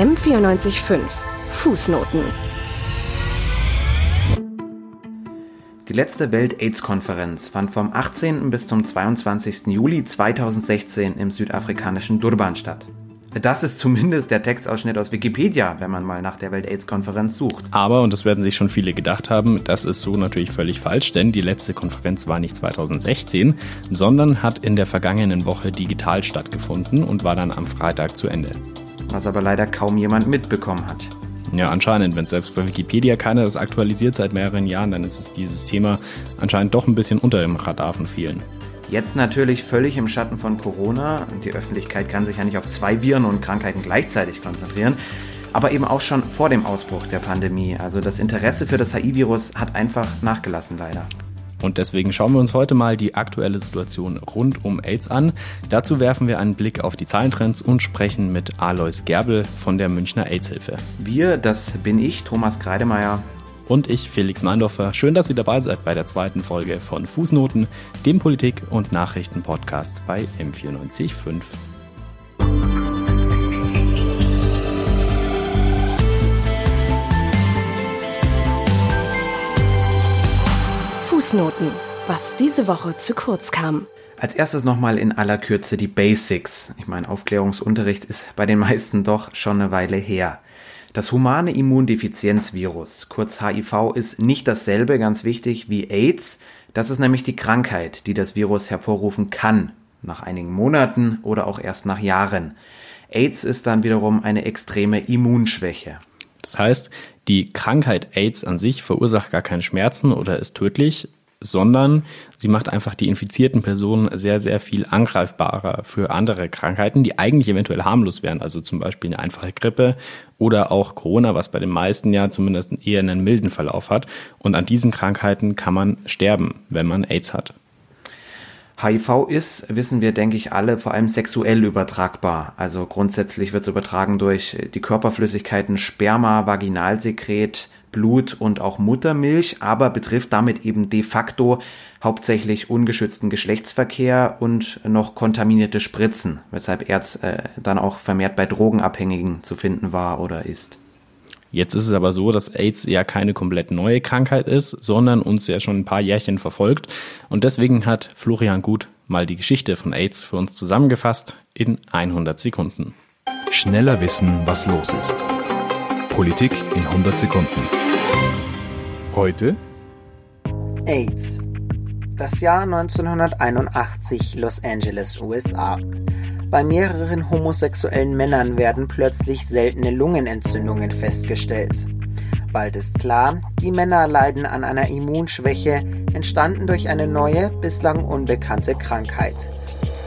M945 Fußnoten Die letzte Welt-AIDS-Konferenz fand vom 18. bis zum 22. Juli 2016 im südafrikanischen Durban statt. Das ist zumindest der Textausschnitt aus Wikipedia, wenn man mal nach der Welt-AIDS-Konferenz sucht. Aber, und das werden sich schon viele gedacht haben, das ist so natürlich völlig falsch, denn die letzte Konferenz war nicht 2016, sondern hat in der vergangenen Woche digital stattgefunden und war dann am Freitag zu Ende. Was aber leider kaum jemand mitbekommen hat. Ja, anscheinend, wenn selbst bei Wikipedia keiner das aktualisiert seit mehreren Jahren, dann ist dieses Thema anscheinend doch ein bisschen unter dem Radar von vielen. Jetzt natürlich völlig im Schatten von Corona. Die Öffentlichkeit kann sich ja nicht auf zwei Viren und Krankheiten gleichzeitig konzentrieren. Aber eben auch schon vor dem Ausbruch der Pandemie. Also das Interesse für das HIV-Virus hat einfach nachgelassen, leider. Und deswegen schauen wir uns heute mal die aktuelle Situation rund um AIDS an. Dazu werfen wir einen Blick auf die Zahlentrends und sprechen mit Alois Gerbel von der Münchner AIDS-Hilfe. Wir, das bin ich, Thomas Kreidemeier. Und ich, Felix Meindorfer. Schön, dass ihr dabei seid bei der zweiten Folge von Fußnoten, dem Politik- und Nachrichten-Podcast bei M945. Fußnoten, was diese Woche zu kurz kam. Als erstes nochmal in aller Kürze die Basics. Ich meine, Aufklärungsunterricht ist bei den meisten doch schon eine Weile her. Das humane Immundefizienzvirus, kurz HIV, ist nicht dasselbe, ganz wichtig, wie AIDS. Das ist nämlich die Krankheit, die das Virus hervorrufen kann, nach einigen Monaten oder auch erst nach Jahren. AIDS ist dann wiederum eine extreme Immunschwäche. Das heißt, die Krankheit AIDS an sich verursacht gar keine Schmerzen oder ist tödlich, sondern sie macht einfach die infizierten Personen sehr, sehr viel angreifbarer für andere Krankheiten, die eigentlich eventuell harmlos wären, also zum Beispiel eine einfache Grippe oder auch Corona, was bei den meisten ja zumindest eher einen milden Verlauf hat. Und an diesen Krankheiten kann man sterben, wenn man AIDS hat. HIV ist, wissen wir, denke ich, alle vor allem sexuell übertragbar. Also grundsätzlich wird es übertragen durch die Körperflüssigkeiten Sperma, Vaginalsekret, Blut und auch Muttermilch, aber betrifft damit eben de facto hauptsächlich ungeschützten Geschlechtsverkehr und noch kontaminierte Spritzen, weshalb Erz äh, dann auch vermehrt bei Drogenabhängigen zu finden war oder ist. Jetzt ist es aber so, dass AIDS ja keine komplett neue Krankheit ist, sondern uns ja schon ein paar Jährchen verfolgt. Und deswegen hat Florian Gut mal die Geschichte von AIDS für uns zusammengefasst in 100 Sekunden. Schneller wissen, was los ist. Politik in 100 Sekunden. Heute AIDS. Das Jahr 1981 Los Angeles, USA. Bei mehreren homosexuellen Männern werden plötzlich seltene Lungenentzündungen festgestellt. Bald ist klar, die Männer leiden an einer Immunschwäche, entstanden durch eine neue, bislang unbekannte Krankheit.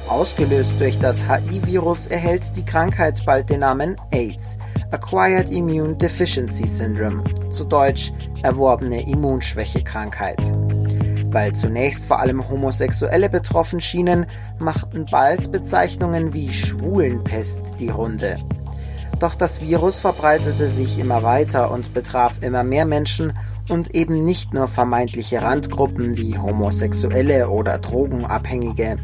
Ausgelöst durch das HIV-Virus erhält die Krankheit bald den Namen AIDS, Acquired Immune Deficiency Syndrome, zu Deutsch erworbene Immunschwäche-Krankheit. Weil zunächst vor allem Homosexuelle betroffen schienen, machten bald Bezeichnungen wie Schwulenpest die Runde. Doch das Virus verbreitete sich immer weiter und betraf immer mehr Menschen und eben nicht nur vermeintliche Randgruppen wie Homosexuelle oder Drogenabhängige.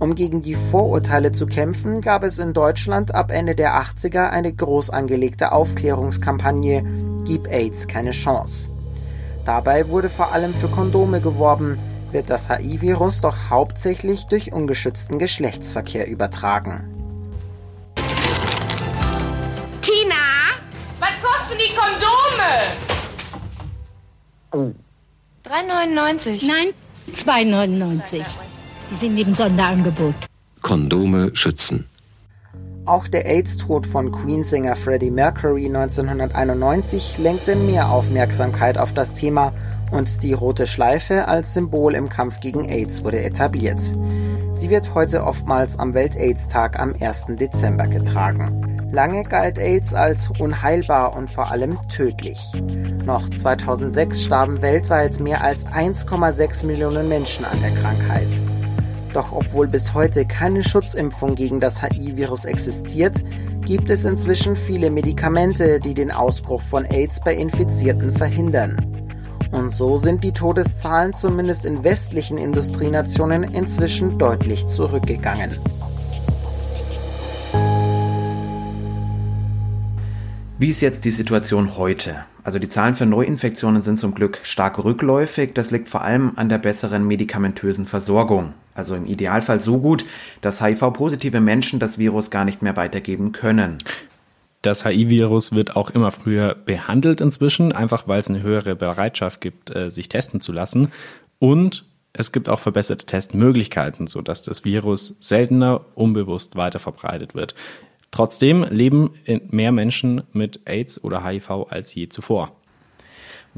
Um gegen die Vorurteile zu kämpfen, gab es in Deutschland ab Ende der 80er eine groß angelegte Aufklärungskampagne Gib AIDS keine Chance. Dabei wurde vor allem für Kondome geworben, wird das HIV-Virus doch hauptsächlich durch ungeschützten Geschlechtsverkehr übertragen. Tina, was kosten die Kondome? 3,99. Nein, 2,99. Die sind im Sonderangebot. Kondome schützen. Auch der AIDS-Tod von Queen-Sänger Freddie Mercury 1991 lenkte mehr Aufmerksamkeit auf das Thema und die rote Schleife als Symbol im Kampf gegen AIDS wurde etabliert. Sie wird heute oftmals am Welt-AIDS-Tag am 1. Dezember getragen. Lange galt AIDS als unheilbar und vor allem tödlich. Noch 2006 starben weltweit mehr als 1,6 Millionen Menschen an der Krankheit. Doch obwohl bis heute keine Schutzimpfung gegen das HIV-Virus existiert, gibt es inzwischen viele Medikamente, die den Ausbruch von AIDS bei Infizierten verhindern. Und so sind die Todeszahlen zumindest in westlichen Industrienationen inzwischen deutlich zurückgegangen. Wie ist jetzt die Situation heute? Also die Zahlen für Neuinfektionen sind zum Glück stark rückläufig. Das liegt vor allem an der besseren medikamentösen Versorgung. Also im Idealfall so gut, dass HIV-positive Menschen das Virus gar nicht mehr weitergeben können. Das HIV-Virus wird auch immer früher behandelt inzwischen, einfach weil es eine höhere Bereitschaft gibt, äh, sich testen zu lassen. Und es gibt auch verbesserte Testmöglichkeiten, sodass das Virus seltener unbewusst weiter verbreitet wird. Trotzdem leben mehr Menschen mit AIDS oder HIV als je zuvor.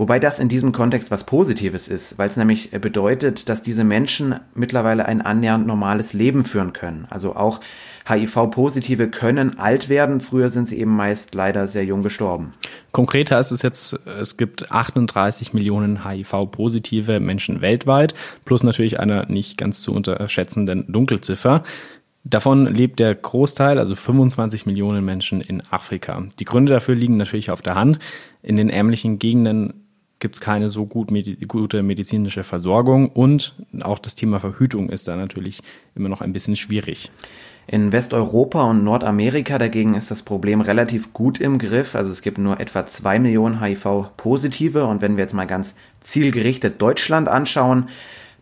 Wobei das in diesem Kontext was Positives ist, weil es nämlich bedeutet, dass diese Menschen mittlerweile ein annähernd normales Leben führen können. Also auch HIV-Positive können alt werden. Früher sind sie eben meist leider sehr jung gestorben. Konkreter ist es jetzt, es gibt 38 Millionen HIV-positive Menschen weltweit, plus natürlich einer nicht ganz zu unterschätzenden Dunkelziffer. Davon lebt der Großteil, also 25 Millionen Menschen in Afrika. Die Gründe dafür liegen natürlich auf der Hand. In den ärmlichen Gegenden gibt es keine so gut medi gute medizinische Versorgung und auch das Thema Verhütung ist da natürlich immer noch ein bisschen schwierig. In Westeuropa und Nordamerika dagegen ist das Problem relativ gut im Griff. Also es gibt nur etwa zwei Millionen HIV-Positive und wenn wir jetzt mal ganz zielgerichtet Deutschland anschauen,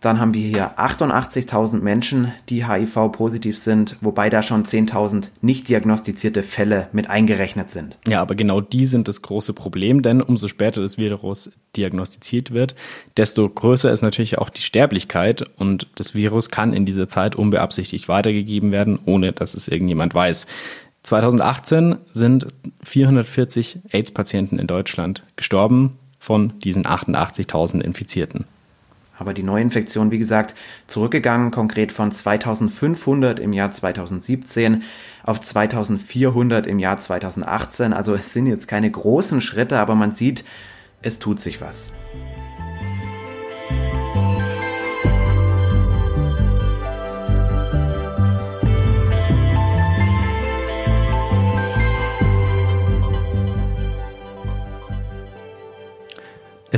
dann haben wir hier 88.000 Menschen, die HIV-positiv sind, wobei da schon 10.000 nicht diagnostizierte Fälle mit eingerechnet sind. Ja, aber genau die sind das große Problem, denn umso später das Virus diagnostiziert wird, desto größer ist natürlich auch die Sterblichkeit und das Virus kann in dieser Zeit unbeabsichtigt weitergegeben werden, ohne dass es irgendjemand weiß. 2018 sind 440 AIDS-Patienten in Deutschland gestorben von diesen 88.000 Infizierten. Aber die Neuinfektion, wie gesagt, zurückgegangen, konkret von 2500 im Jahr 2017 auf 2400 im Jahr 2018. Also es sind jetzt keine großen Schritte, aber man sieht, es tut sich was.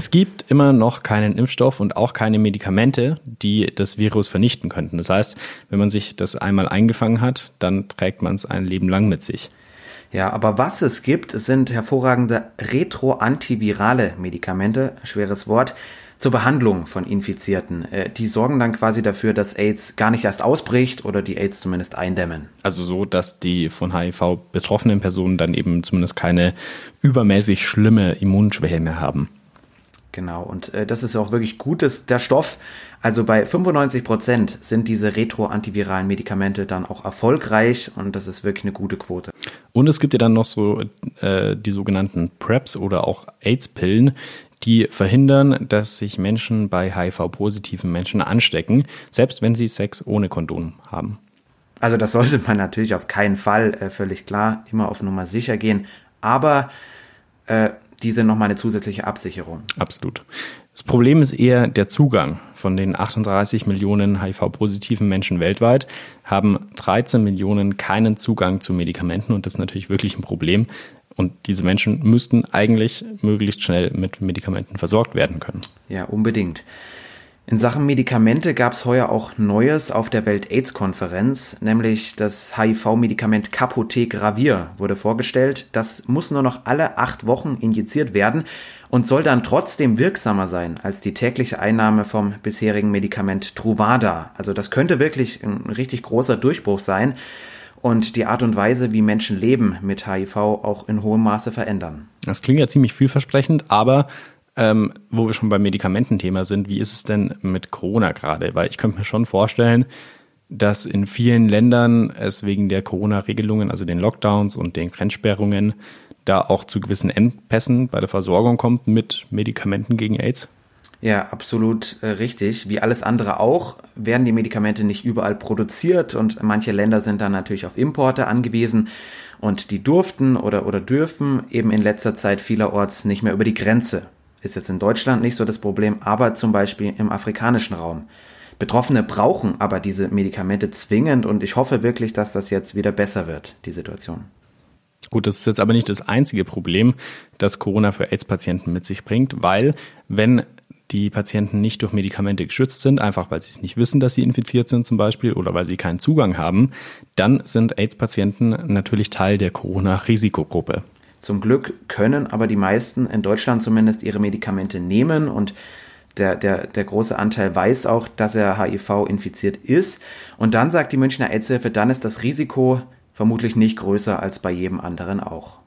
Es gibt immer noch keinen Impfstoff und auch keine Medikamente, die das Virus vernichten könnten. Das heißt, wenn man sich das einmal eingefangen hat, dann trägt man es ein Leben lang mit sich. Ja, aber was es gibt, sind hervorragende retroantivirale Medikamente, schweres Wort, zur Behandlung von Infizierten. Äh, die sorgen dann quasi dafür, dass AIDS gar nicht erst ausbricht oder die AIDS zumindest eindämmen. Also so, dass die von HIV betroffenen Personen dann eben zumindest keine übermäßig schlimme Immunschwäche mehr haben. Genau, und äh, das ist auch wirklich gut, dass der Stoff, also bei 95 Prozent sind diese retroantiviralen Medikamente dann auch erfolgreich und das ist wirklich eine gute Quote. Und es gibt ja dann noch so äh, die sogenannten PrEPs oder auch AIDS-Pillen, die verhindern, dass sich Menschen bei HIV-positiven Menschen anstecken, selbst wenn sie Sex ohne Kondom haben. Also das sollte man natürlich auf keinen Fall, äh, völlig klar, immer auf Nummer sicher gehen, aber äh, diese nochmal eine zusätzliche Absicherung. Absolut. Das Problem ist eher der Zugang. Von den 38 Millionen HIV-positiven Menschen weltweit haben 13 Millionen keinen Zugang zu Medikamenten und das ist natürlich wirklich ein Problem. Und diese Menschen müssten eigentlich möglichst schnell mit Medikamenten versorgt werden können. Ja, unbedingt. In Sachen Medikamente gab es heuer auch Neues auf der Welt-AIDS-Konferenz, nämlich das HIV-Medikament Capotegravir wurde vorgestellt. Das muss nur noch alle acht Wochen injiziert werden und soll dann trotzdem wirksamer sein als die tägliche Einnahme vom bisherigen Medikament Truvada. Also das könnte wirklich ein richtig großer Durchbruch sein und die Art und Weise, wie Menschen leben mit HIV auch in hohem Maße verändern. Das klingt ja ziemlich vielversprechend, aber ähm, wo wir schon beim Medikamententhema sind, wie ist es denn mit Corona gerade? Weil ich könnte mir schon vorstellen, dass in vielen Ländern es wegen der Corona-Regelungen, also den Lockdowns und den Grenzsperrungen, da auch zu gewissen Engpässen bei der Versorgung kommt mit Medikamenten gegen AIDS? Ja, absolut äh, richtig. Wie alles andere auch werden die Medikamente nicht überall produziert und manche Länder sind dann natürlich auf Importe angewiesen und die durften oder, oder dürfen eben in letzter Zeit vielerorts nicht mehr über die Grenze ist jetzt in Deutschland nicht so das Problem, aber zum Beispiel im afrikanischen Raum. Betroffene brauchen aber diese Medikamente zwingend und ich hoffe wirklich, dass das jetzt wieder besser wird, die Situation. Gut, das ist jetzt aber nicht das einzige Problem, das Corona für AIDS-Patienten mit sich bringt, weil wenn die Patienten nicht durch Medikamente geschützt sind, einfach weil sie es nicht wissen, dass sie infiziert sind zum Beispiel oder weil sie keinen Zugang haben, dann sind AIDS-Patienten natürlich Teil der Corona-Risikogruppe. Zum Glück können aber die meisten in Deutschland zumindest ihre Medikamente nehmen und der, der, der große Anteil weiß auch, dass er HIV infiziert ist. Und dann sagt die Münchner AIDS-Hilfe, dann ist das Risiko vermutlich nicht größer als bei jedem anderen auch.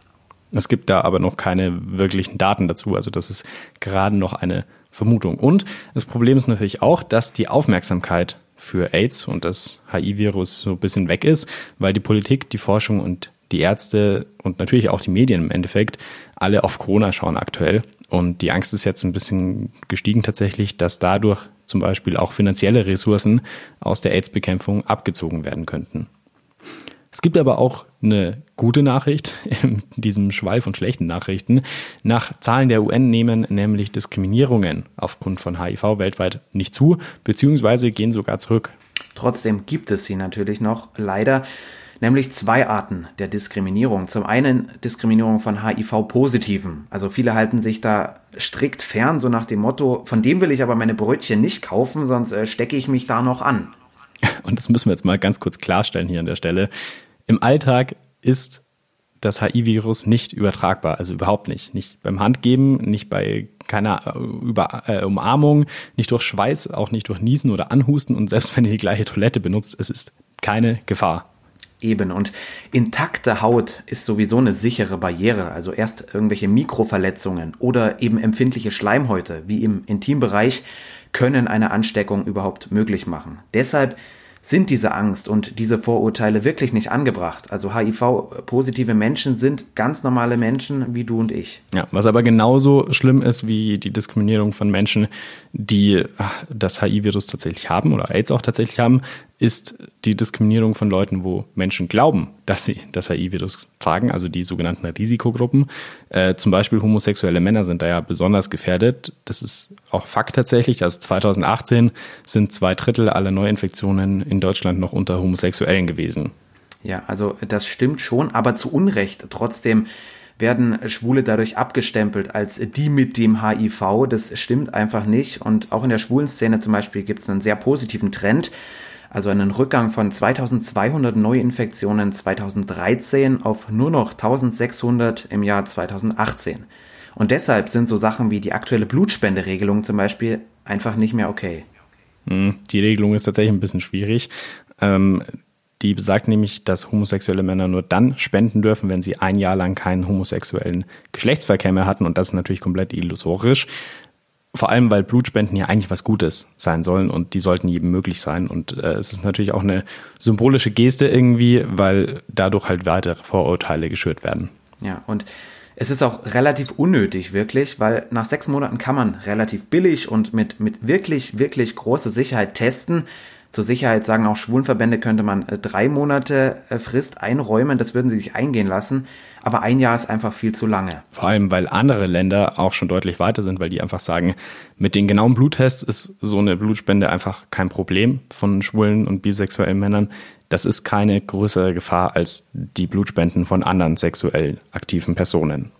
Es gibt da aber noch keine wirklichen Daten dazu. Also das ist gerade noch eine Vermutung. Und das Problem ist natürlich auch, dass die Aufmerksamkeit für AIDS und das HIV-Virus so ein bisschen weg ist, weil die Politik, die Forschung und die Ärzte und natürlich auch die Medien im Endeffekt alle auf Corona schauen aktuell. Und die Angst ist jetzt ein bisschen gestiegen tatsächlich, dass dadurch zum Beispiel auch finanzielle Ressourcen aus der AIDS-Bekämpfung abgezogen werden könnten. Es gibt aber auch eine gute Nachricht in diesem Schwall von schlechten Nachrichten. Nach Zahlen der UN nehmen nämlich Diskriminierungen aufgrund von HIV weltweit nicht zu, beziehungsweise gehen sogar zurück. Trotzdem gibt es sie natürlich noch, leider, nämlich zwei Arten der Diskriminierung. Zum einen Diskriminierung von HIV-Positiven. Also viele halten sich da strikt fern, so nach dem Motto, von dem will ich aber meine Brötchen nicht kaufen, sonst äh, stecke ich mich da noch an. Und das müssen wir jetzt mal ganz kurz klarstellen hier an der Stelle. Im Alltag ist das HIV-Virus nicht übertragbar, also überhaupt nicht. Nicht beim Handgeben, nicht bei keiner äh, Über äh, Umarmung, nicht durch Schweiß, auch nicht durch Niesen oder Anhusten und selbst wenn ihr die gleiche Toilette benutzt, es ist keine Gefahr. Eben und intakte Haut ist sowieso eine sichere Barriere, also erst irgendwelche Mikroverletzungen oder eben empfindliche Schleimhäute wie im Intimbereich können eine Ansteckung überhaupt möglich machen. Deshalb sind diese Angst und diese Vorurteile wirklich nicht angebracht. Also HIV-positive Menschen sind ganz normale Menschen wie du und ich. Ja, was aber genauso schlimm ist wie die Diskriminierung von Menschen, die das HIV-Virus tatsächlich haben oder AIDS auch tatsächlich haben, ist die Diskriminierung von Leuten, wo Menschen glauben, dass sie das HIV-Virus tragen, also die sogenannten Risikogruppen. Äh, zum Beispiel homosexuelle Männer sind da ja besonders gefährdet. Das ist auch Fakt tatsächlich. Also 2018 sind zwei Drittel aller Neuinfektionen in Deutschland noch unter Homosexuellen gewesen. Ja, also das stimmt schon, aber zu Unrecht. Trotzdem werden Schwule dadurch abgestempelt als die mit dem HIV. Das stimmt einfach nicht. Und auch in der schwulen Szene zum Beispiel gibt es einen sehr positiven Trend also einen Rückgang von 2200 Neuinfektionen 2013 auf nur noch 1600 im Jahr 2018. Und deshalb sind so Sachen wie die aktuelle Blutspenderegelung zum Beispiel einfach nicht mehr okay. Hm, die Regelung ist tatsächlich ein bisschen schwierig. Ähm, die besagt nämlich, dass homosexuelle Männer nur dann spenden dürfen, wenn sie ein Jahr lang keinen homosexuellen Geschlechtsverkehr mehr hatten. Und das ist natürlich komplett illusorisch. Vor allem, weil Blutspenden ja eigentlich was Gutes sein sollen und die sollten jedem möglich sein. Und äh, es ist natürlich auch eine symbolische Geste irgendwie, weil dadurch halt weitere Vorurteile geschürt werden. Ja, und es ist auch relativ unnötig, wirklich, weil nach sechs Monaten kann man relativ billig und mit, mit wirklich, wirklich großer Sicherheit testen. Zur Sicherheit sagen auch Schwulenverbände, könnte man äh, drei Monate äh, Frist einräumen, das würden sie sich eingehen lassen aber ein Jahr ist einfach viel zu lange. Vor allem, weil andere Länder auch schon deutlich weiter sind, weil die einfach sagen, mit den genauen Bluttests ist so eine Blutspende einfach kein Problem von schwulen und bisexuellen Männern. Das ist keine größere Gefahr als die Blutspenden von anderen sexuell aktiven Personen.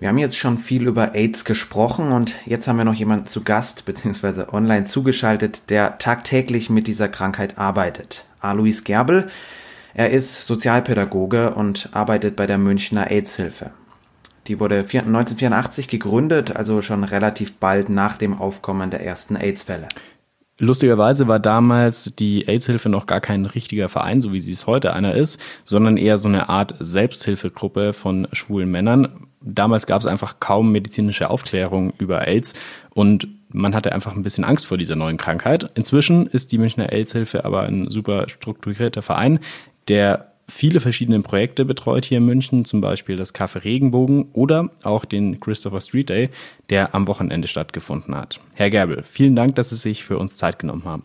Wir haben jetzt schon viel über AIDS gesprochen und jetzt haben wir noch jemanden zu Gast bzw. online zugeschaltet, der tagtäglich mit dieser Krankheit arbeitet. Alois Gerbel. Er ist Sozialpädagoge und arbeitet bei der Münchner AIDS-Hilfe. Die wurde 1984 gegründet, also schon relativ bald nach dem Aufkommen der ersten AIDS-Fälle. Lustigerweise war damals die AIDS-Hilfe noch gar kein richtiger Verein, so wie sie es heute einer ist, sondern eher so eine Art Selbsthilfegruppe von schwulen Männern, damals gab es einfach kaum medizinische Aufklärung über AIDS und man hatte einfach ein bisschen Angst vor dieser neuen Krankheit. Inzwischen ist die Münchner AIDS-Hilfe aber ein super strukturierter Verein, der viele verschiedene Projekte betreut hier in München, zum Beispiel das Café Regenbogen oder auch den Christopher Street Day, der am Wochenende stattgefunden hat. Herr Gerbel, vielen Dank, dass Sie sich für uns Zeit genommen haben.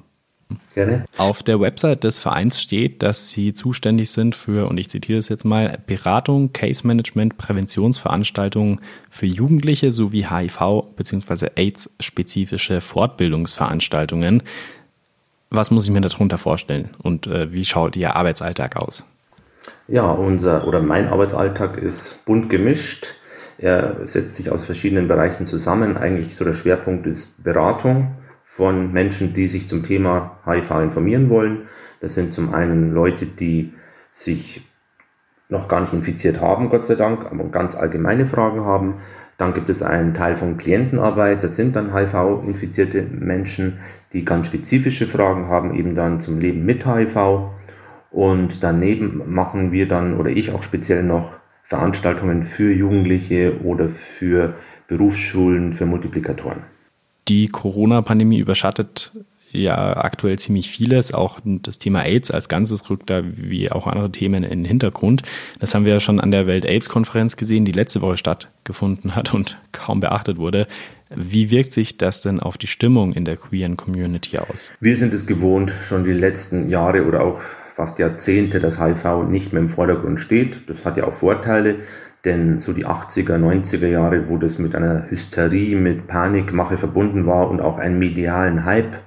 Gerne. Auf der Website des Vereins steht, dass Sie zuständig sind für, und ich zitiere es jetzt mal, Beratung, Case Management, Präventionsveranstaltungen für Jugendliche sowie HIV- bzw. AIDS-spezifische Fortbildungsveranstaltungen. Was muss ich mir darunter vorstellen und äh, wie schaut Ihr Arbeitsalltag aus? Ja, unser oder mein Arbeitsalltag ist bunt gemischt. Er setzt sich aus verschiedenen Bereichen zusammen. Eigentlich so der Schwerpunkt ist Beratung von Menschen, die sich zum Thema HIV informieren wollen. Das sind zum einen Leute, die sich noch gar nicht infiziert haben, Gott sei Dank, aber ganz allgemeine Fragen haben. Dann gibt es einen Teil von Klientenarbeit, das sind dann HIV-infizierte Menschen, die ganz spezifische Fragen haben, eben dann zum Leben mit HIV. Und daneben machen wir dann, oder ich auch speziell noch, Veranstaltungen für Jugendliche oder für Berufsschulen, für Multiplikatoren. Die Corona-Pandemie überschattet ja aktuell ziemlich vieles. Auch das Thema AIDS als Ganzes rückt da wie auch andere Themen in den Hintergrund. Das haben wir ja schon an der Welt-AIDS-Konferenz gesehen, die letzte Woche stattgefunden hat und kaum beachtet wurde. Wie wirkt sich das denn auf die Stimmung in der queeren Community aus? Wir sind es gewohnt, schon die letzten Jahre oder auch fast Jahrzehnte, dass HIV nicht mehr im Vordergrund steht. Das hat ja auch Vorteile, denn so die 80er, 90er Jahre, wo das mit einer Hysterie, mit Panikmache verbunden war und auch einen medialen Hype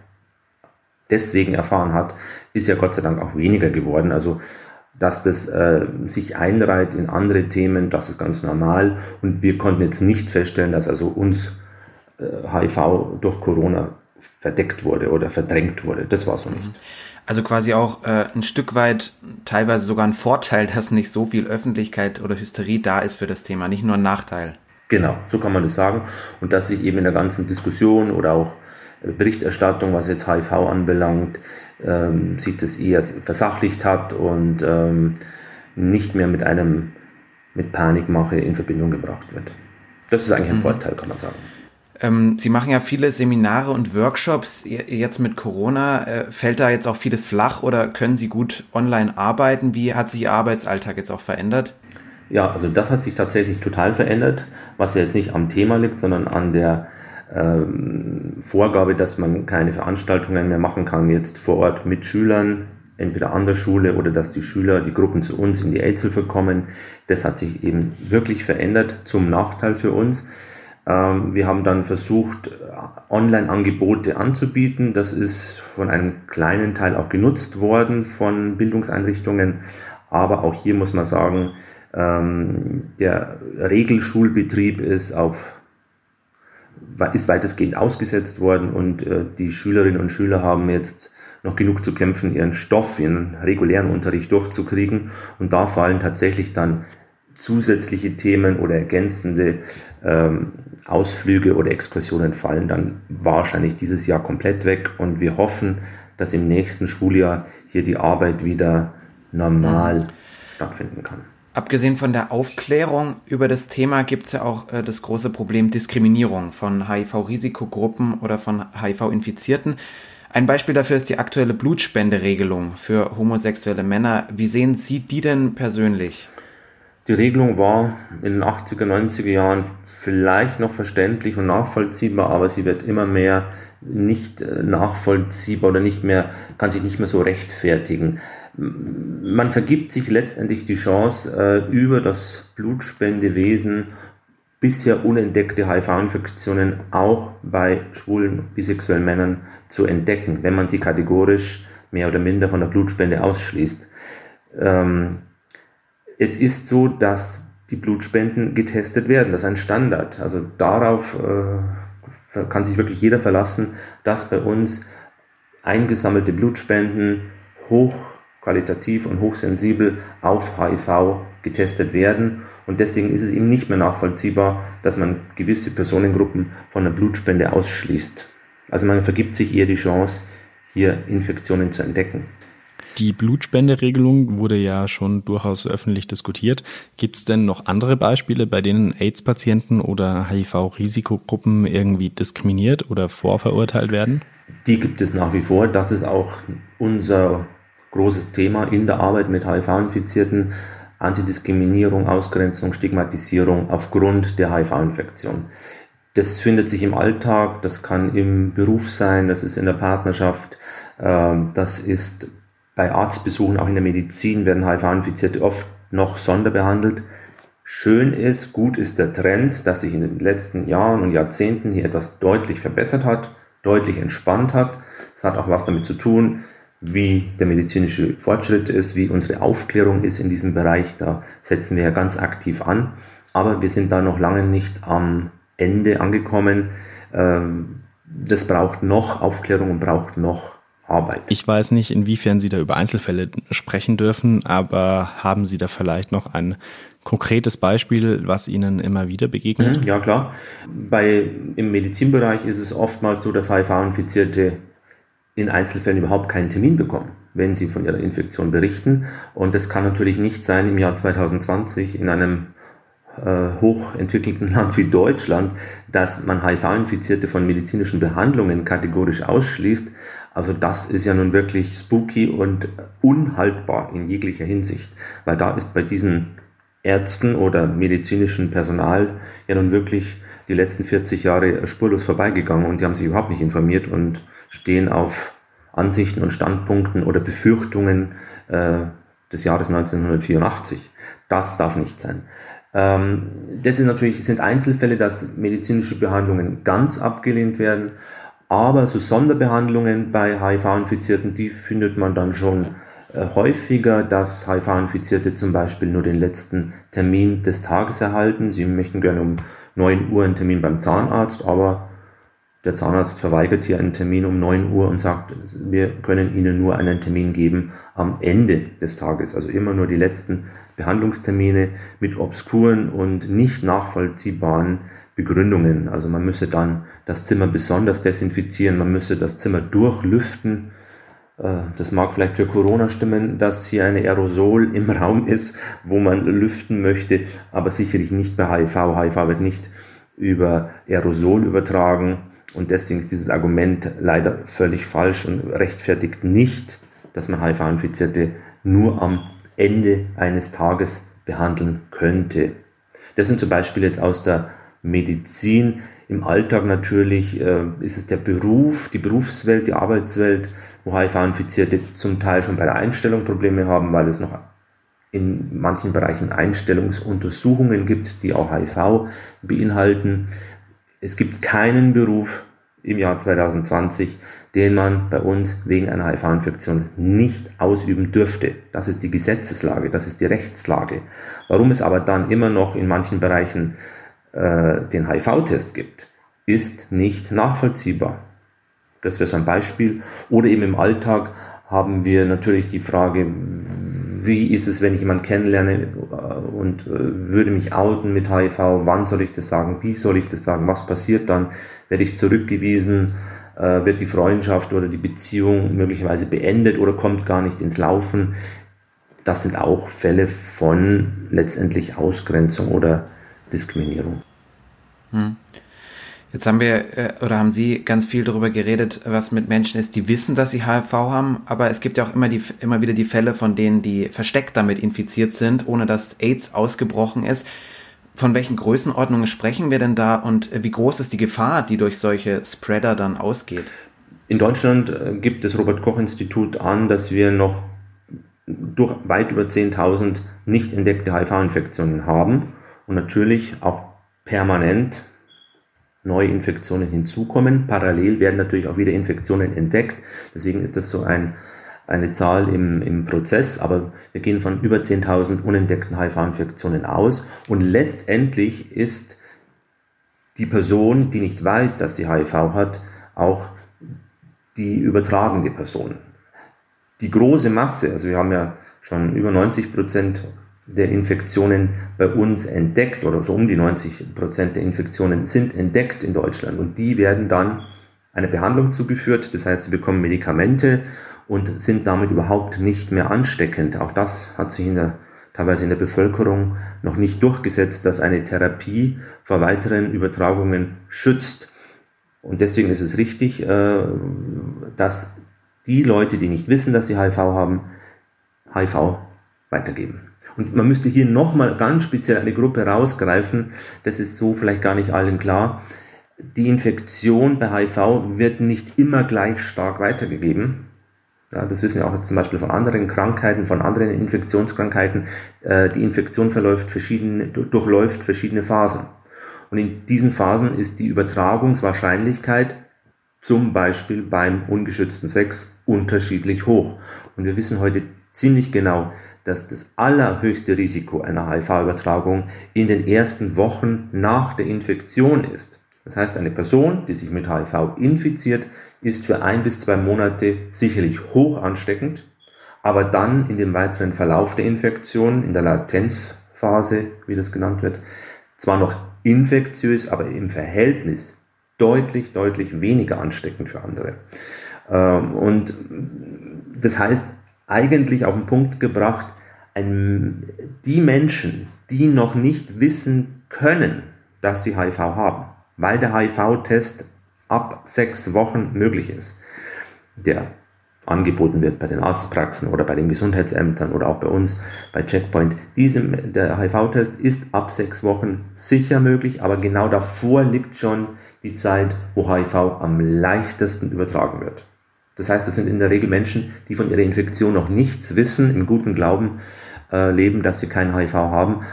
deswegen erfahren hat, ist ja Gott sei Dank auch weniger geworden. Also dass das äh, sich einreiht in andere Themen, das ist ganz normal. Und wir konnten jetzt nicht feststellen, dass also uns äh, HIV durch Corona verdeckt wurde oder verdrängt wurde. Das war so nicht. Also quasi auch äh, ein Stück weit teilweise sogar ein Vorteil, dass nicht so viel Öffentlichkeit oder Hysterie da ist für das Thema, nicht nur ein Nachteil. Genau, so kann man das sagen. Und dass sich eben in der ganzen Diskussion oder auch Berichterstattung, was jetzt HIV anbelangt, ähm, sich das eher versachlicht hat und ähm, nicht mehr mit einem mit Panikmache in Verbindung gebracht wird. Das ist eigentlich ein mhm. Vorteil, kann man sagen. Ähm, Sie machen ja viele Seminare und Workshops. Jetzt mit Corona äh, fällt da jetzt auch vieles flach oder können Sie gut online arbeiten? Wie hat sich Ihr Arbeitsalltag jetzt auch verändert? Ja, also das hat sich tatsächlich total verändert, was ja jetzt nicht am Thema liegt, sondern an der ähm, Vorgabe, dass man keine Veranstaltungen mehr machen kann, jetzt vor Ort mit Schülern, entweder an der Schule oder dass die Schüler, die Gruppen zu uns in die Aidshilfe kommen. Das hat sich eben wirklich verändert zum Nachteil für uns. Ähm, wir haben dann versucht, Online-Angebote anzubieten. Das ist von einem kleinen Teil auch genutzt worden von Bildungseinrichtungen. Aber auch hier muss man sagen, ähm, der Regelschulbetrieb ist auf ist weitestgehend ausgesetzt worden und äh, die Schülerinnen und Schüler haben jetzt noch genug zu kämpfen, ihren Stoff, ihren regulären Unterricht durchzukriegen. Und da fallen tatsächlich dann zusätzliche Themen oder ergänzende ähm, Ausflüge oder Exkursionen fallen dann wahrscheinlich dieses Jahr komplett weg. Und wir hoffen, dass im nächsten Schuljahr hier die Arbeit wieder normal mhm. stattfinden kann. Abgesehen von der Aufklärung über das Thema gibt es ja auch äh, das große Problem Diskriminierung von HIV-Risikogruppen oder von HIV-Infizierten. Ein Beispiel dafür ist die aktuelle Blutspenderegelung für homosexuelle Männer. Wie sehen Sie die denn persönlich? Die Regelung war in den 80er, 90er Jahren vielleicht noch verständlich und nachvollziehbar, aber sie wird immer mehr nicht äh, nachvollziehbar oder nicht mehr, kann sich nicht mehr so rechtfertigen man vergibt sich letztendlich die Chance, äh, über das Blutspendewesen bisher unentdeckte HIV-Infektionen auch bei schwulen, bisexuellen Männern zu entdecken, wenn man sie kategorisch mehr oder minder von der Blutspende ausschließt. Ähm, es ist so, dass die Blutspenden getestet werden. Das ist ein Standard. Also darauf äh, kann sich wirklich jeder verlassen, dass bei uns eingesammelte Blutspenden hoch qualitativ und hochsensibel auf HIV getestet werden. Und deswegen ist es eben nicht mehr nachvollziehbar, dass man gewisse Personengruppen von der Blutspende ausschließt. Also man vergibt sich eher die Chance, hier Infektionen zu entdecken. Die Blutspenderegelung wurde ja schon durchaus öffentlich diskutiert. Gibt es denn noch andere Beispiele, bei denen AIDS-Patienten oder HIV-Risikogruppen irgendwie diskriminiert oder vorverurteilt werden? Die gibt es nach wie vor. Das ist auch unser großes Thema in der Arbeit mit HIV-Infizierten. Antidiskriminierung, Ausgrenzung, Stigmatisierung aufgrund der HIV-Infektion. Das findet sich im Alltag, das kann im Beruf sein, das ist in der Partnerschaft, ähm, das ist bei Arztbesuchen, auch in der Medizin werden HIV-Infizierte oft noch sonderbehandelt. Schön ist, gut ist der Trend, dass sich in den letzten Jahren und Jahrzehnten hier etwas deutlich verbessert hat, deutlich entspannt hat. Es hat auch was damit zu tun, wie der medizinische Fortschritt ist, wie unsere Aufklärung ist in diesem Bereich. Da setzen wir ja ganz aktiv an. Aber wir sind da noch lange nicht am Ende angekommen. Ähm, das braucht noch Aufklärung und braucht noch Arbeit. Ich weiß nicht, inwiefern Sie da über Einzelfälle sprechen dürfen, aber haben Sie da vielleicht noch ein konkretes Beispiel, was Ihnen immer wieder begegnet? Mhm, ja, klar. Bei, Im Medizinbereich ist es oftmals so, dass HIV-Infizierte in Einzelfällen überhaupt keinen Termin bekommen, wenn sie von ihrer Infektion berichten. Und das kann natürlich nicht sein im Jahr 2020 in einem äh, hochentwickelten Land wie Deutschland, dass man HIV-Infizierte von medizinischen Behandlungen kategorisch ausschließt. Also das ist ja nun wirklich spooky und unhaltbar in jeglicher Hinsicht, weil da ist bei diesen Ärzten oder medizinischen Personal ja nun wirklich die letzten 40 Jahre spurlos vorbeigegangen und die haben sich überhaupt nicht informiert und stehen auf Ansichten und Standpunkten oder Befürchtungen äh, des Jahres 1984. Das darf nicht sein. Ähm, das sind natürlich sind Einzelfälle, dass medizinische Behandlungen ganz abgelehnt werden, aber so Sonderbehandlungen bei HIV-Infizierten, die findet man dann schon äh, häufiger, dass HIV-Infizierte zum Beispiel nur den letzten Termin des Tages erhalten. Sie möchten gerne um 9 Uhr einen Termin beim Zahnarzt, aber der Zahnarzt verweigert hier einen Termin um 9 Uhr und sagt, wir können Ihnen nur einen Termin geben am Ende des Tages. Also immer nur die letzten Behandlungstermine mit obskuren und nicht nachvollziehbaren Begründungen. Also man müsse dann das Zimmer besonders desinfizieren, man müsse das Zimmer durchlüften. Äh, das mag vielleicht für Corona stimmen, dass hier eine Aerosol im Raum ist, wo man lüften möchte, aber sicherlich nicht bei HIV. HIV wird nicht über Aerosol übertragen und deswegen ist dieses Argument leider völlig falsch und rechtfertigt nicht, dass man HIV-Infizierte nur am Ende eines Tages behandeln könnte. Das sind zum Beispiel jetzt aus der Medizin. Im Alltag natürlich äh, ist es der Beruf, die Berufswelt, die Arbeitswelt, wo HIV-Infizierte zum Teil schon bei der Einstellung Probleme haben, weil es noch in manchen Bereichen Einstellungsuntersuchungen gibt, die auch HIV beinhalten. Es gibt keinen Beruf im Jahr 2020, den man bei uns wegen einer HIV-Infektion nicht ausüben dürfte. Das ist die Gesetzeslage, das ist die Rechtslage. Warum es aber dann immer noch in manchen Bereichen äh, den HIV-Test gibt, ist nicht nachvollziehbar. Das wäre so ein Beispiel. Oder eben im Alltag haben wir natürlich die Frage, wie ist es, wenn ich jemanden kennenlerne äh, und äh, würde mich outen mit HIV, wann soll ich das sagen, wie soll ich das sagen, was passiert dann, werde ich zurückgewiesen, äh, wird die Freundschaft oder die Beziehung möglicherweise beendet oder kommt gar nicht ins Laufen. Das sind auch Fälle von letztendlich Ausgrenzung oder Diskriminierung. Hm. Jetzt haben wir äh, oder haben Sie ganz viel darüber geredet, was mit Menschen ist, die wissen, dass sie HIV haben, aber es gibt ja auch immer, die, immer wieder die Fälle von denen, die versteckt damit infiziert sind, ohne dass AIDS ausgebrochen ist. Von welchen Größenordnungen sprechen wir denn da und wie groß ist die Gefahr, die durch solche Spreader dann ausgeht? In Deutschland äh, gibt das Robert Koch Institut an, dass wir noch durch weit über 10.000 nicht entdeckte HIV-Infektionen haben und natürlich auch permanent neue Infektionen hinzukommen. Parallel werden natürlich auch wieder Infektionen entdeckt. Deswegen ist das so ein, eine Zahl im, im Prozess. Aber wir gehen von über 10.000 unentdeckten HIV-Infektionen aus. Und letztendlich ist die Person, die nicht weiß, dass sie HIV hat, auch die übertragende Person. Die große Masse, also wir haben ja schon über 90 Prozent der Infektionen bei uns entdeckt oder so um die 90 Prozent der Infektionen sind entdeckt in Deutschland und die werden dann einer Behandlung zugeführt. Das heißt, sie bekommen Medikamente und sind damit überhaupt nicht mehr ansteckend. Auch das hat sich in der, teilweise in der Bevölkerung noch nicht durchgesetzt, dass eine Therapie vor weiteren Übertragungen schützt. Und deswegen ist es richtig, äh, dass die Leute, die nicht wissen, dass sie HIV haben, HIV weitergeben. Und man müsste hier nochmal ganz speziell eine Gruppe rausgreifen, das ist so vielleicht gar nicht allen klar. Die Infektion bei HIV wird nicht immer gleich stark weitergegeben. Ja, das wissen wir auch zum Beispiel von anderen Krankheiten, von anderen Infektionskrankheiten. Äh, die Infektion verläuft verschiedene, durchläuft verschiedene Phasen. Und in diesen Phasen ist die Übertragungswahrscheinlichkeit zum Beispiel beim ungeschützten Sex unterschiedlich hoch. Und wir wissen heute ziemlich genau, dass das allerhöchste Risiko einer HIV-Übertragung in den ersten Wochen nach der Infektion ist. Das heißt, eine Person, die sich mit HIV infiziert, ist für ein bis zwei Monate sicherlich hoch ansteckend, aber dann in dem weiteren Verlauf der Infektion, in der Latenzphase, wie das genannt wird, zwar noch infektiös, aber im Verhältnis deutlich, deutlich weniger ansteckend für andere. Ähm, und das heißt, eigentlich auf den Punkt gebracht, ein, die Menschen, die noch nicht wissen können, dass sie HIV haben, weil der HIV-Test ab sechs Wochen möglich ist, der angeboten wird bei den Arztpraxen oder bei den Gesundheitsämtern oder auch bei uns bei Checkpoint. Diesem, der HIV-Test ist ab sechs Wochen sicher möglich, aber genau davor liegt schon die Zeit, wo HIV am leichtesten übertragen wird. Das heißt, das sind in der Regel Menschen, die von ihrer Infektion noch nichts wissen, im guten Glauben äh, leben, dass sie kein HIV haben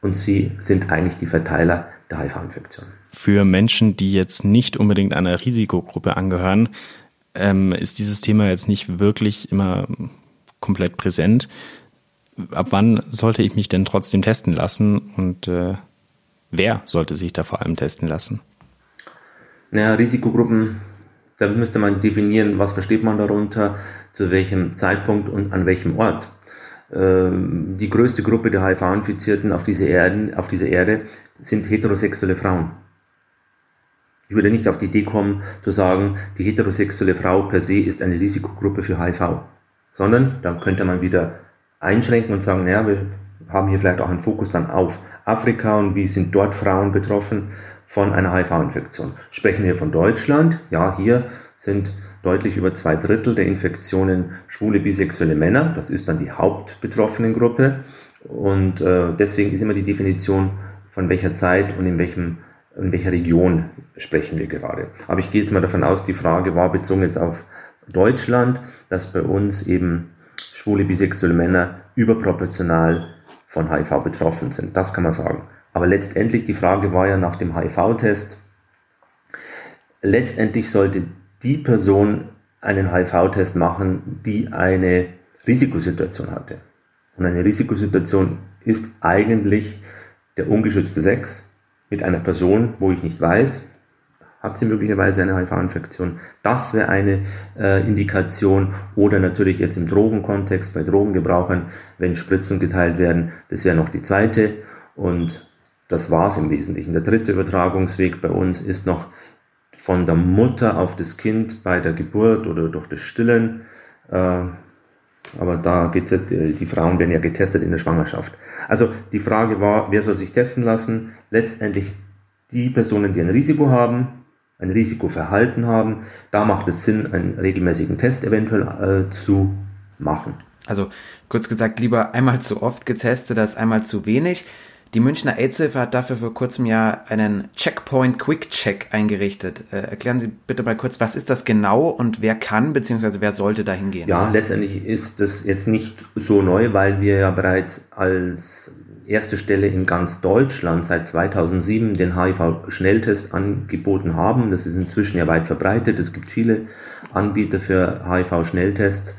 und sie sind eigentlich die Verteiler der HIV-Infektion. Für Menschen, die jetzt nicht unbedingt einer Risikogruppe angehören, ähm, ist dieses Thema jetzt nicht wirklich immer komplett präsent. Ab wann sollte ich mich denn trotzdem testen lassen und äh, wer sollte sich da vor allem testen lassen? Naja, Risikogruppen, da müsste man definieren, was versteht man darunter, zu welchem Zeitpunkt und an welchem Ort. Ähm, die größte Gruppe der HIV-Infizierten auf, dieser Erde, auf dieser Erde sind heterosexuelle Frauen. Ich würde nicht auf die Idee kommen, zu sagen, die heterosexuelle Frau per se ist eine Risikogruppe für HIV, sondern dann könnte man wieder einschränken und sagen, naja, wir haben hier vielleicht auch einen Fokus dann auf Afrika und wie sind dort Frauen betroffen von einer HIV-Infektion. Sprechen wir von Deutschland? Ja, hier sind deutlich über zwei Drittel der Infektionen schwule, bisexuelle Männer. Das ist dann die hauptbetroffenen Gruppe. Und äh, deswegen ist immer die Definition, von welcher Zeit und in welchem in welcher Region sprechen wir gerade. Aber ich gehe jetzt mal davon aus, die Frage war bezogen jetzt auf Deutschland, dass bei uns eben schwule, bisexuelle Männer überproportional von HIV betroffen sind. Das kann man sagen. Aber letztendlich die Frage war ja nach dem HIV-Test. Letztendlich sollte die Person einen HIV-Test machen, die eine Risikosituation hatte. Und eine Risikosituation ist eigentlich der ungeschützte Sex, mit einer Person, wo ich nicht weiß, hat sie möglicherweise eine HIV-Infektion. Das wäre eine äh, Indikation. Oder natürlich jetzt im Drogenkontext bei Drogengebrauchern, wenn Spritzen geteilt werden, das wäre noch die zweite. Und das war es im Wesentlichen. Der dritte Übertragungsweg bei uns ist noch von der Mutter auf das Kind bei der Geburt oder durch das Stillen. Äh, aber da geht es ja, die Frauen werden ja getestet in der Schwangerschaft. Also die Frage war, wer soll sich testen lassen? Letztendlich die Personen, die ein Risiko haben, ein Risikoverhalten haben. Da macht es Sinn, einen regelmäßigen Test eventuell äh, zu machen. Also kurz gesagt, lieber einmal zu oft getestet als einmal zu wenig. Die Münchner AIDS-Hilfe hat dafür vor kurzem ja einen Checkpoint Quick Check eingerichtet. Äh, erklären Sie bitte mal kurz, was ist das genau und wer kann bzw. wer sollte da hingehen? Ja, letztendlich ist das jetzt nicht so neu, weil wir ja bereits als erste Stelle in ganz Deutschland seit 2007 den HIV-Schnelltest angeboten haben. Das ist inzwischen ja weit verbreitet. Es gibt viele Anbieter für HIV-Schnelltests.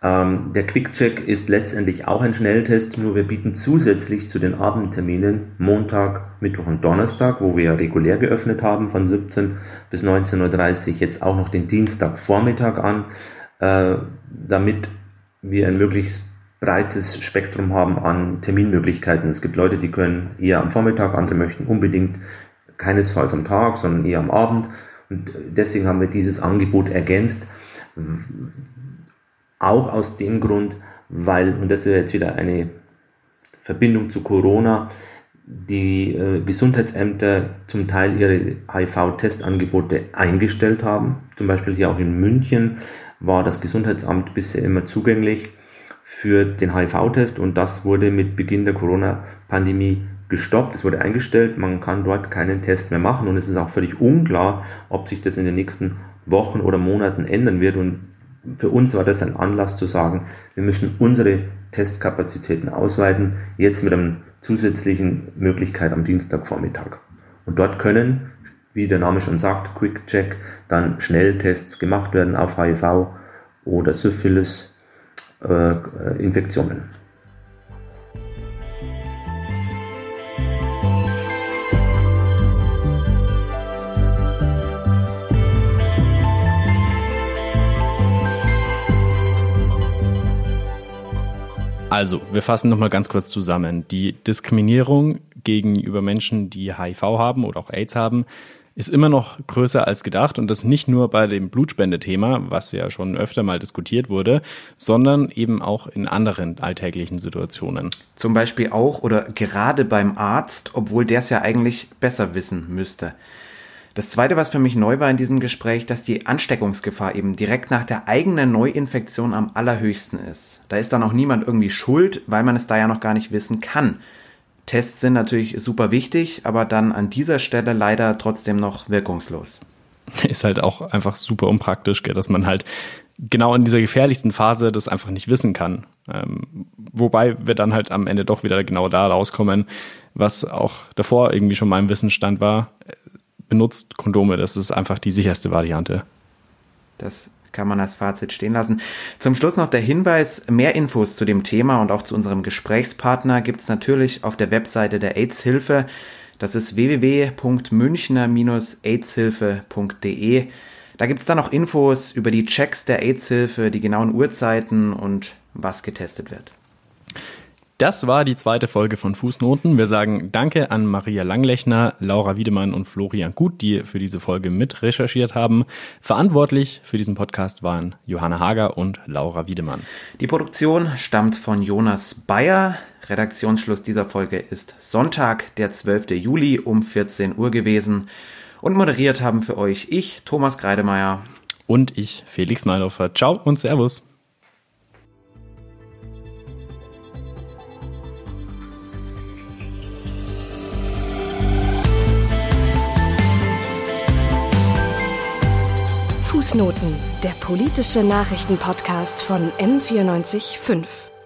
Ähm, der Quick-Check ist letztendlich auch ein Schnelltest, nur wir bieten zusätzlich zu den Abendterminen Montag, Mittwoch und Donnerstag, wo wir ja regulär geöffnet haben von 17 bis 19.30 Uhr, jetzt auch noch den Dienstagvormittag an, äh, damit wir ein möglichst breites Spektrum haben an Terminmöglichkeiten. Es gibt Leute, die können eher am Vormittag, andere möchten unbedingt keinesfalls am Tag, sondern eher am Abend. Und deswegen haben wir dieses Angebot ergänzt auch aus dem Grund, weil, und das ist jetzt wieder eine Verbindung zu Corona, die äh, Gesundheitsämter zum Teil ihre HIV-Testangebote eingestellt haben. Zum Beispiel hier auch in München war das Gesundheitsamt bisher immer zugänglich für den HIV-Test und das wurde mit Beginn der Corona-Pandemie gestoppt, es wurde eingestellt, man kann dort keinen Test mehr machen und es ist auch völlig unklar, ob sich das in den nächsten Wochen oder Monaten ändern wird und für uns war das ein Anlass zu sagen, wir müssen unsere Testkapazitäten ausweiten, jetzt mit einer zusätzlichen Möglichkeit am Dienstagvormittag. Und dort können wie der Name schon sagt, Quick Check, dann Schnelltests gemacht werden auf HIV oder Syphilis, Infektionen. Also, wir fassen nochmal ganz kurz zusammen. Die Diskriminierung gegenüber Menschen, die HIV haben oder auch AIDS haben, ist immer noch größer als gedacht und das nicht nur bei dem Blutspendethema, was ja schon öfter mal diskutiert wurde, sondern eben auch in anderen alltäglichen Situationen. Zum Beispiel auch oder gerade beim Arzt, obwohl der es ja eigentlich besser wissen müsste. Das zweite, was für mich neu war in diesem Gespräch, dass die Ansteckungsgefahr eben direkt nach der eigenen Neuinfektion am allerhöchsten ist. Da ist dann auch niemand irgendwie schuld, weil man es da ja noch gar nicht wissen kann. Tests sind natürlich super wichtig, aber dann an dieser Stelle leider trotzdem noch wirkungslos. Ist halt auch einfach super unpraktisch, gell, dass man halt genau in dieser gefährlichsten Phase das einfach nicht wissen kann. Ähm, wobei wir dann halt am Ende doch wieder genau da rauskommen, was auch davor irgendwie schon im Wissensstand war. Benutzt Kondome, das ist einfach die sicherste Variante. Das kann man als Fazit stehen lassen. Zum Schluss noch der Hinweis, mehr Infos zu dem Thema und auch zu unserem Gesprächspartner gibt es natürlich auf der Webseite der AIDS-Hilfe. Das ist www.münchner-aidshilfe.de. Da gibt es dann auch Infos über die Checks der AIDS-Hilfe, die genauen Uhrzeiten und was getestet wird. Das war die zweite Folge von Fußnoten. Wir sagen Danke an Maria Langlechner, Laura Wiedemann und Florian Gut, die für diese Folge mit recherchiert haben. Verantwortlich für diesen Podcast waren Johanna Hager und Laura Wiedemann. Die Produktion stammt von Jonas Bayer. Redaktionsschluss dieser Folge ist Sonntag, der 12. Juli um 14 Uhr gewesen. Und moderiert haben für euch ich, Thomas Kreidemeier. Und ich, Felix Meinhofer. Ciao und Servus. Fußnoten, der politische Nachrichtenpodcast von M945.